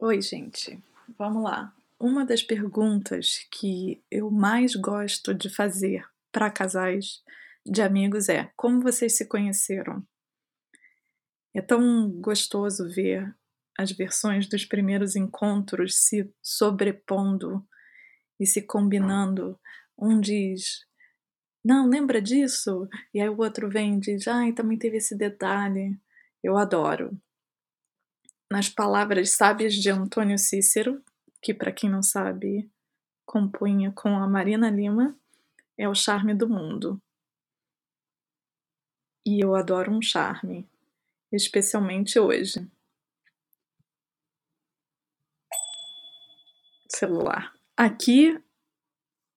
Oi, gente. Vamos lá. Uma das perguntas que eu mais gosto de fazer para casais de amigos é: como vocês se conheceram? É tão gostoso ver as versões dos primeiros encontros se sobrepondo e se combinando. Um diz: Não, lembra disso? E aí o outro vem e diz: Ai, também teve esse detalhe. Eu adoro. Nas palavras sábias de Antônio Cícero, que para quem não sabe, compunha com a Marina Lima, é o charme do mundo. E eu adoro um charme, especialmente hoje. Celular. Aqui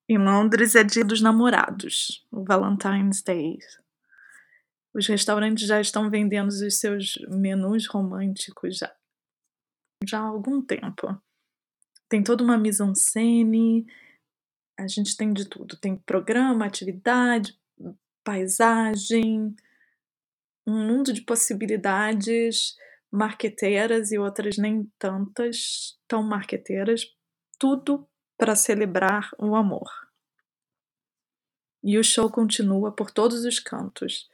em Londres é dia dos namorados, o Valentine's Day. Os restaurantes já estão vendendo os seus menus românticos já, há algum tempo. Tem toda uma mise-en-scène, a gente tem de tudo. Tem programa, atividade, paisagem, um mundo de possibilidades marqueteiras e outras nem tantas tão marqueteiras, tudo para celebrar o amor. E o show continua por todos os cantos.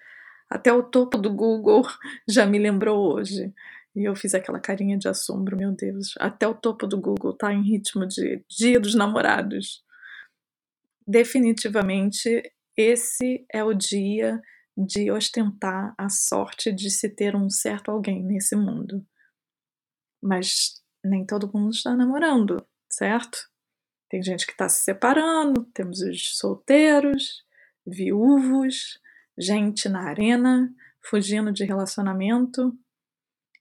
Até o topo do Google já me lembrou hoje. E eu fiz aquela carinha de assombro, meu Deus. Até o topo do Google tá em ritmo de Dia dos Namorados. Definitivamente, esse é o dia de ostentar a sorte de se ter um certo alguém nesse mundo. Mas nem todo mundo está namorando, certo? Tem gente que está se separando, temos os solteiros, viúvos, gente na arena, fugindo de relacionamento.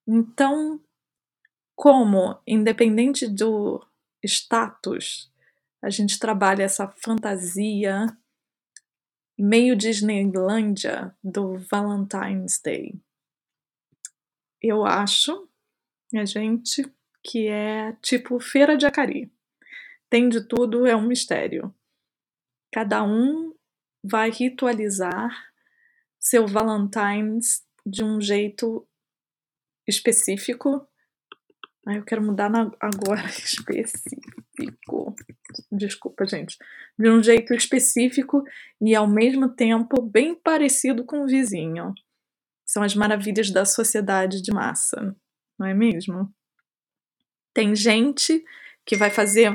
Então, como, independente do status, a gente trabalha essa fantasia meio Disneylândia do Valentine's Day. Eu acho, a gente, que é tipo feira de Acari. Tem de tudo, é um mistério. Cada um vai ritualizar seu Valentine's de um jeito específico. Ai, eu quero mudar na, agora específico. Desculpa, gente. De um jeito específico e ao mesmo tempo bem parecido com o vizinho. São as maravilhas da sociedade de massa, não é mesmo? Tem gente que vai fazer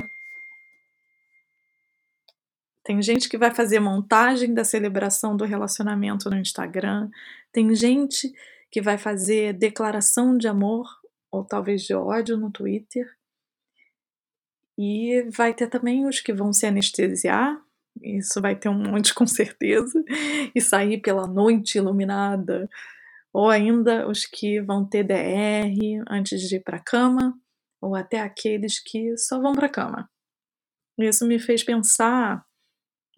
tem gente que vai fazer montagem da celebração do relacionamento no Instagram. Tem gente que vai fazer declaração de amor ou talvez de ódio no Twitter. E vai ter também os que vão se anestesiar, isso vai ter um monte com certeza, e sair pela noite iluminada. Ou ainda os que vão ter DR antes de ir para a cama, ou até aqueles que só vão para a cama. Isso me fez pensar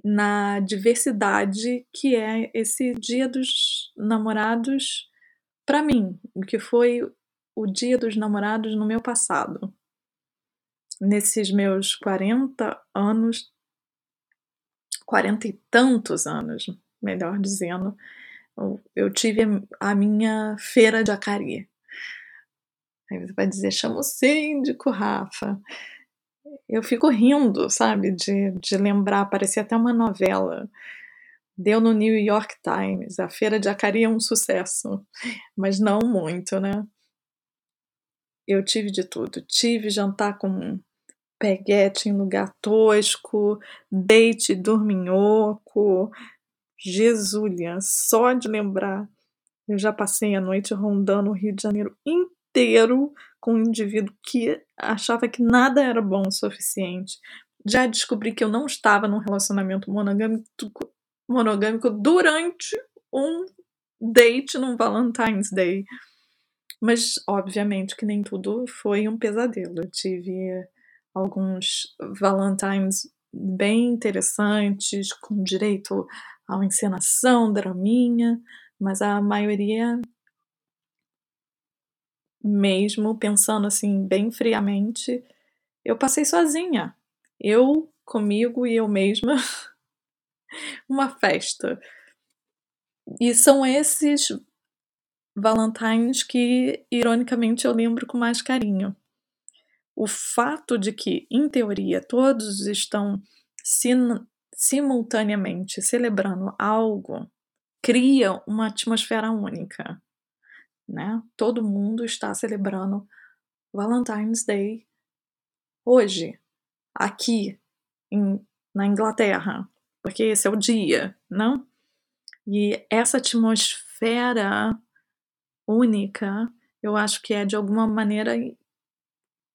na diversidade que é esse Dia dos Namorados para mim, que foi o Dia dos Namorados no meu passado. Nesses meus 40 anos, 40 e tantos anos, melhor dizendo, eu tive a minha feira de Acari. Aí você vai dizer, chama o síndico, Rafa. Eu fico rindo, sabe, de, de lembrar, parecia até uma novela. Deu no New York Times, a feira de Acari é um sucesso, mas não muito, né? Eu tive de tudo. Tive jantar com peguete em lugar tosco, date dorminhoco. Jesulia, só de lembrar, eu já passei a noite rondando o Rio de Janeiro inteiro com um indivíduo que achava que nada era bom o suficiente. Já descobri que eu não estava num relacionamento monogâmico, monogâmico durante um date num Valentine's Day. Mas, obviamente, que nem tudo foi um pesadelo. Eu tive alguns Valentines bem interessantes, com direito a uma encenação, draminha, mas a maioria, mesmo pensando assim, bem friamente, eu passei sozinha. Eu, comigo e eu mesma, uma festa. E são esses Valentines que, ironicamente, eu lembro com mais carinho. o fato de que, em teoria, todos estão sim, simultaneamente celebrando algo cria uma atmosfera única, né? Todo mundo está celebrando Valentine's Day hoje, aqui em, na Inglaterra, porque esse é o dia, não? E essa atmosfera única, eu acho que é de alguma maneira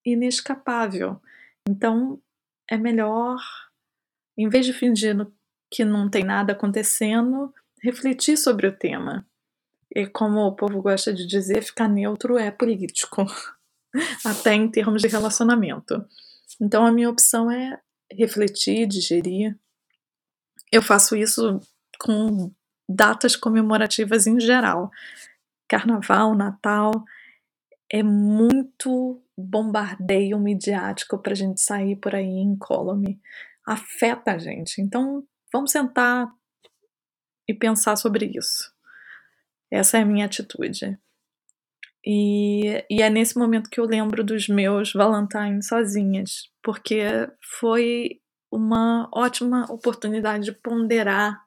inescapável. Então, é melhor, em vez de fingir que não tem nada acontecendo, refletir sobre o tema. E como o povo gosta de dizer, ficar neutro é político, até em termos de relacionamento. Então, a minha opção é refletir, digerir. Eu faço isso com datas comemorativas em geral. Carnaval, Natal, é muito bombardeio midiático para a gente sair por aí incólume. Afeta a gente. Então, vamos sentar e pensar sobre isso. Essa é a minha atitude. E, e é nesse momento que eu lembro dos meus Valentines sozinhas, porque foi uma ótima oportunidade de ponderar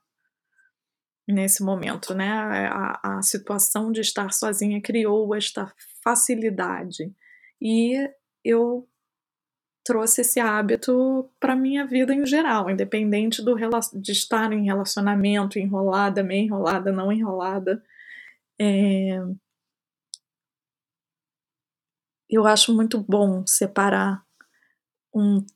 nesse momento, né? A, a situação de estar sozinha criou esta facilidade e eu trouxe esse hábito para minha vida em geral, independente do de estar em relacionamento, enrolada, meio enrolada, não enrolada. É... Eu acho muito bom separar um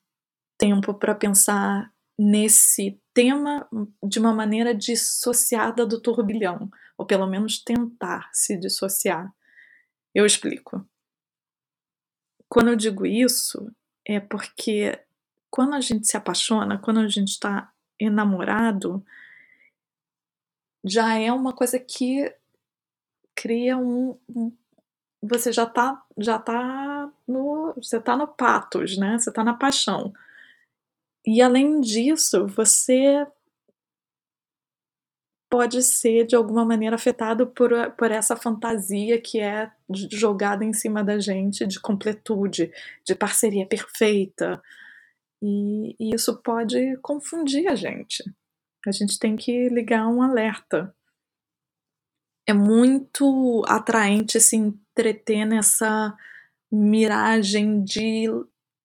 tempo para pensar nesse tema de uma maneira dissociada do turbilhão, ou pelo menos tentar se dissociar. Eu explico. Quando eu digo isso, é porque quando a gente se apaixona, quando a gente está enamorado, já é uma coisa que cria um, um você já tá já tá no você tá no patos, né? Você tá na paixão. E além disso, você pode ser de alguma maneira afetado por, por essa fantasia que é jogada em cima da gente de completude, de parceria perfeita. E, e isso pode confundir a gente. A gente tem que ligar um alerta. É muito atraente se entreter nessa miragem de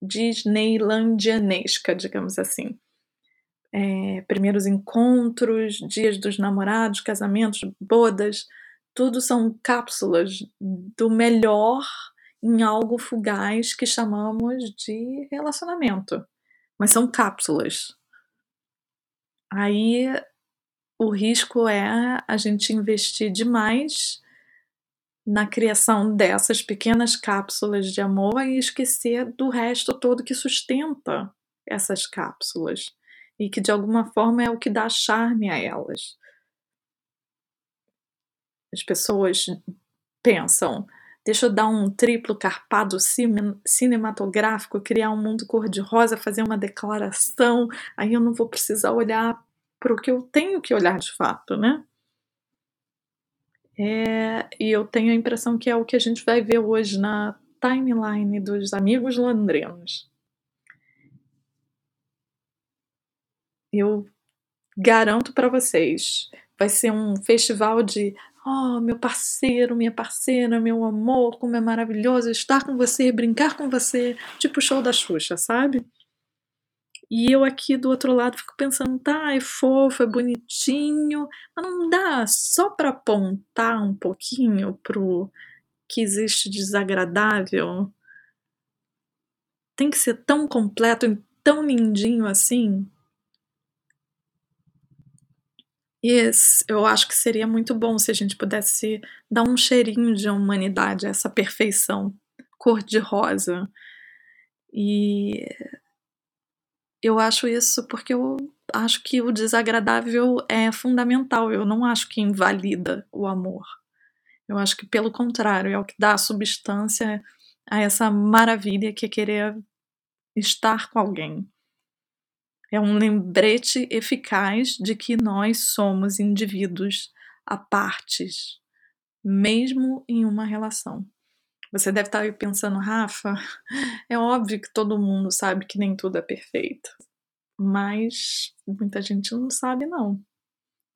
disneylandianesca, digamos assim é, primeiros encontros, dias dos namorados, casamentos, bodas, tudo são cápsulas do melhor em algo fugaz que chamamos de relacionamento. Mas são cápsulas. Aí o risco é a gente investir demais na criação dessas pequenas cápsulas de amor e esquecer do resto todo que sustenta essas cápsulas e que de alguma forma é o que dá charme a elas. As pessoas pensam, deixa eu dar um triplo carpado cinematográfico, criar um mundo cor-de-rosa, fazer uma declaração, aí eu não vou precisar olhar para o que eu tenho que olhar de fato, né? É, e eu tenho a impressão que é o que a gente vai ver hoje na timeline dos amigos londrinos. Eu garanto para vocês, vai ser um festival de oh, meu parceiro, minha parceira, meu amor, como é maravilhoso estar com você, brincar com você, tipo show da Xuxa, sabe? E eu aqui do outro lado fico pensando, tá, é fofo, é bonitinho, mas não dá só para apontar um pouquinho pro que existe desagradável. Tem que ser tão completo e tão lindinho assim. E eu acho que seria muito bom se a gente pudesse dar um cheirinho de humanidade a essa perfeição cor-de-rosa. E eu acho isso porque eu acho que o desagradável é fundamental. Eu não acho que invalida o amor. Eu acho que, pelo contrário, é o que dá substância a essa maravilha que é querer estar com alguém. É um lembrete eficaz de que nós somos indivíduos à partes, mesmo em uma relação. Você deve estar aí pensando: "Rafa, é óbvio que todo mundo sabe que nem tudo é perfeito", mas muita gente não sabe não.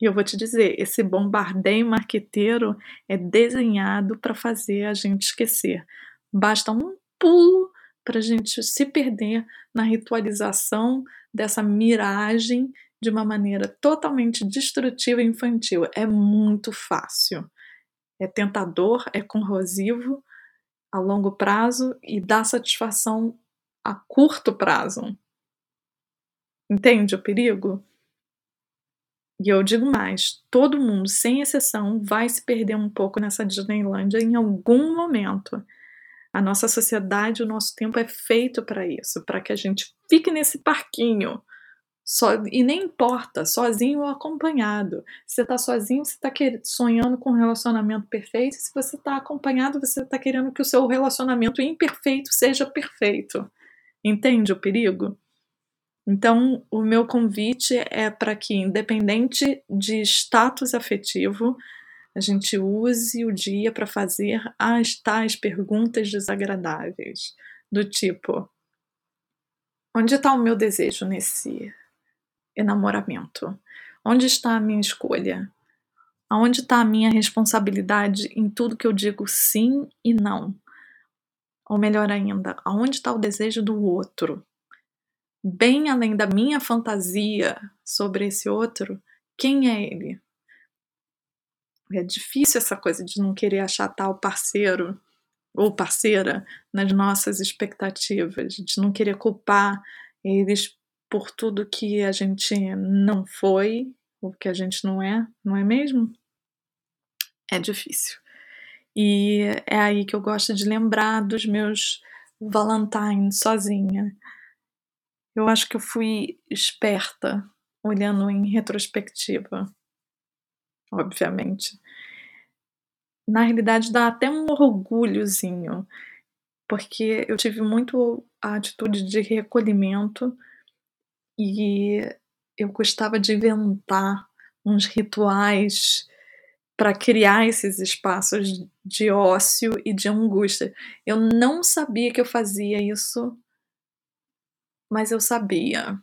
E eu vou te dizer, esse bombardeio marqueteiro é desenhado para fazer a gente esquecer. Basta um pulo para a gente se perder na ritualização dessa miragem de uma maneira totalmente destrutiva e infantil. É muito fácil. É tentador, é corrosivo a longo prazo e dá satisfação a curto prazo. Entende o perigo? E eu digo mais, todo mundo, sem exceção, vai se perder um pouco nessa Disneylândia em algum momento. A nossa sociedade, o nosso tempo é feito para isso, para que a gente fique nesse parquinho. Só, e nem importa, sozinho ou acompanhado. Se você está sozinho, você está sonhando com um relacionamento perfeito. Se você está acompanhado, você está querendo que o seu relacionamento imperfeito seja perfeito. Entende o perigo? Então, o meu convite é para que, independente de status afetivo, a gente use o dia para fazer as tais perguntas desagradáveis, do tipo: onde está o meu desejo nesse enamoramento? Onde está a minha escolha? Aonde está a minha responsabilidade em tudo que eu digo sim e não? Ou melhor ainda, aonde está o desejo do outro? bem além da minha fantasia sobre esse outro, quem é ele? É difícil essa coisa de não querer achatar o parceiro ou parceira nas nossas expectativas, de não querer culpar eles por tudo que a gente não foi ou que a gente não é, não é mesmo? É difícil. E é aí que eu gosto de lembrar dos meus Valentines sozinha. Eu acho que eu fui esperta olhando em retrospectiva, obviamente. Na realidade, dá até um orgulhozinho, porque eu tive muito a atitude de recolhimento e eu gostava de inventar uns rituais para criar esses espaços de ócio e de angústia. Eu não sabia que eu fazia isso mas eu sabia.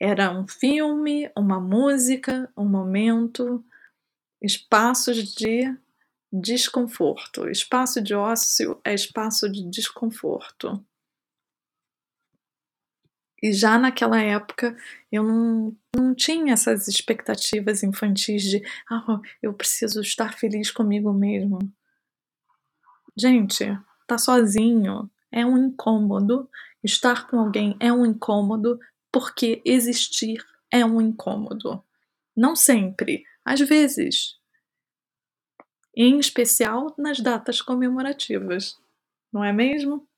Era um filme, uma música, um momento, espaços de desconforto. Espaço de ócio é espaço de desconforto. E já naquela época eu não, não tinha essas expectativas infantis de ah, eu preciso estar feliz comigo mesmo. Gente, tá sozinho, é um incômodo, estar com alguém é um incômodo, porque existir é um incômodo. Não sempre, às vezes. Em especial nas datas comemorativas, não é mesmo?